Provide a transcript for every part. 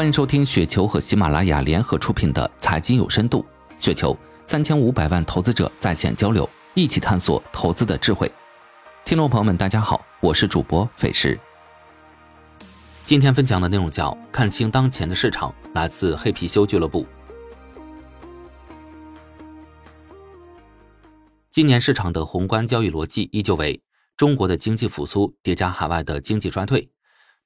欢迎收听雪球和喜马拉雅联合出品的《财经有深度》，雪球三千五百万投资者在线交流，一起探索投资的智慧。听众朋友们，大家好，我是主播费时。今天分享的内容叫“看清当前的市场”，来自黑貔貅俱乐部。今年市场的宏观交易逻辑依旧为中国的经济复苏叠加海外的经济衰退。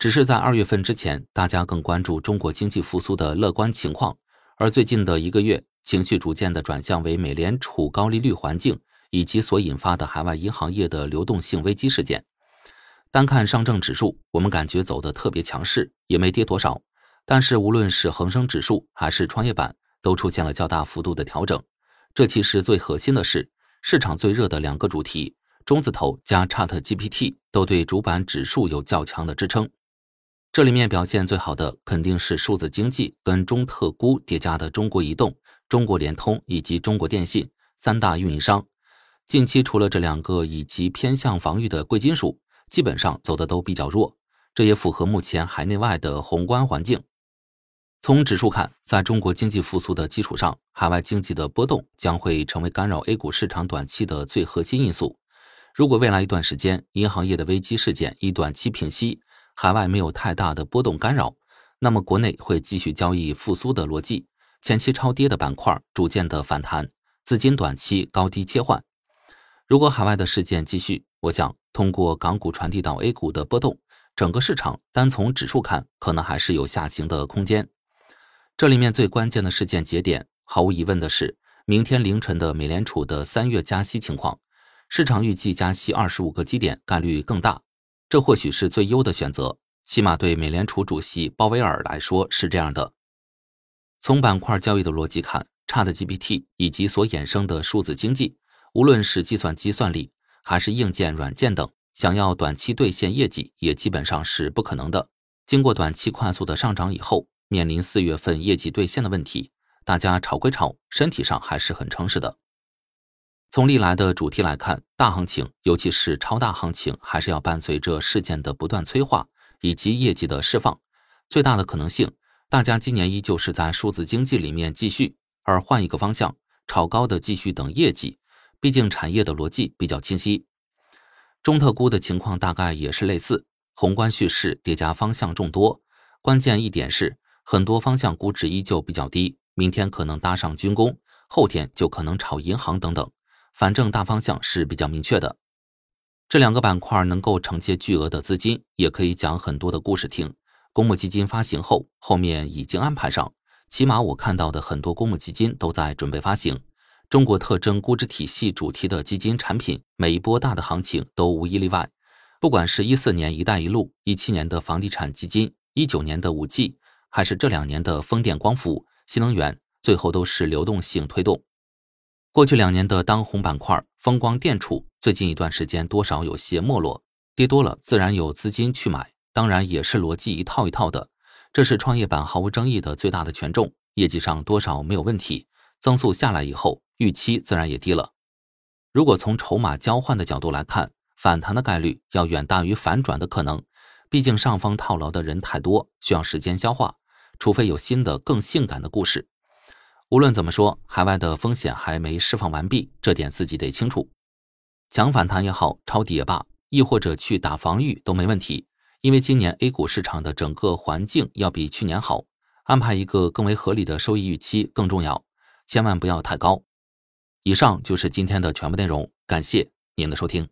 只是在二月份之前，大家更关注中国经济复苏的乐观情况，而最近的一个月，情绪逐渐的转向为美联储高利率环境以及所引发的海外银行业的流动性危机事件。单看上证指数，我们感觉走的特别强势，也没跌多少。但是无论是恒生指数还是创业板，都出现了较大幅度的调整。这其实最核心的是，市场最热的两个主题中字头加 Chat GPT 都对主板指数有较强的支撑。这里面表现最好的肯定是数字经济跟中特估叠加的中国移动、中国联通以及中国电信三大运营商。近期除了这两个以及偏向防御的贵金属，基本上走的都比较弱，这也符合目前海内外的宏观环境。从指数看，在中国经济复苏的基础上，海外经济的波动将会成为干扰 A 股市场短期的最核心因素。如果未来一段时间银行业的危机事件以短期平息，海外没有太大的波动干扰，那么国内会继续交易复苏的逻辑，前期超跌的板块逐渐的反弹，资金短期高低切换。如果海外的事件继续，我想通过港股传递到 A 股的波动，整个市场单从指数看，可能还是有下行的空间。这里面最关键的事件节点，毫无疑问的是明天凌晨的美联储的三月加息情况，市场预计加息二十五个基点概率更大。这或许是最优的选择，起码对美联储主席鲍威尔来说是这样的。从板块交易的逻辑看，ChatGPT 以及所衍生的数字经济，无论是计算机算力还是硬件软件等，想要短期兑现业绩，也基本上是不可能的。经过短期快速的上涨以后，面临四月份业绩兑现的问题，大家炒归炒，身体上还是很诚实的。从历来的主题来看，大行情，尤其是超大行情，还是要伴随着事件的不断催化以及业绩的释放。最大的可能性，大家今年依旧是在数字经济里面继续，而换一个方向，炒高的继续等业绩。毕竟产业的逻辑比较清晰。中特估的情况大概也是类似，宏观叙事叠加方向众多。关键一点是，很多方向估值依旧比较低，明天可能搭上军工，后天就可能炒银行等等。反正大方向是比较明确的，这两个板块能够承接巨额的资金，也可以讲很多的故事听。公募基金发行后，后面已经安排上，起码我看到的很多公募基金都在准备发行。中国特征估值体系主题的基金产品，每一波大的行情都无一例外。不管是一四年“一带一路”，一七年的房地产基金，一九年的五 G，还是这两年的风电、光伏、新能源，最后都是流动性推动。过去两年的当红板块风光电储，最近一段时间多少有些没落，跌多了自然有资金去买，当然也是逻辑一套一套的。这是创业板毫无争议的最大的权重，业绩上多少没有问题，增速下来以后，预期自然也低了。如果从筹码交换的角度来看，反弹的概率要远大于反转的可能，毕竟上方套牢的人太多，需要时间消化，除非有新的更性感的故事。无论怎么说，海外的风险还没释放完毕，这点自己得清楚。强反弹也好，抄底也罢，亦或者去打防御都没问题。因为今年 A 股市场的整个环境要比去年好，安排一个更为合理的收益预期更重要，千万不要太高。以上就是今天的全部内容，感谢您的收听。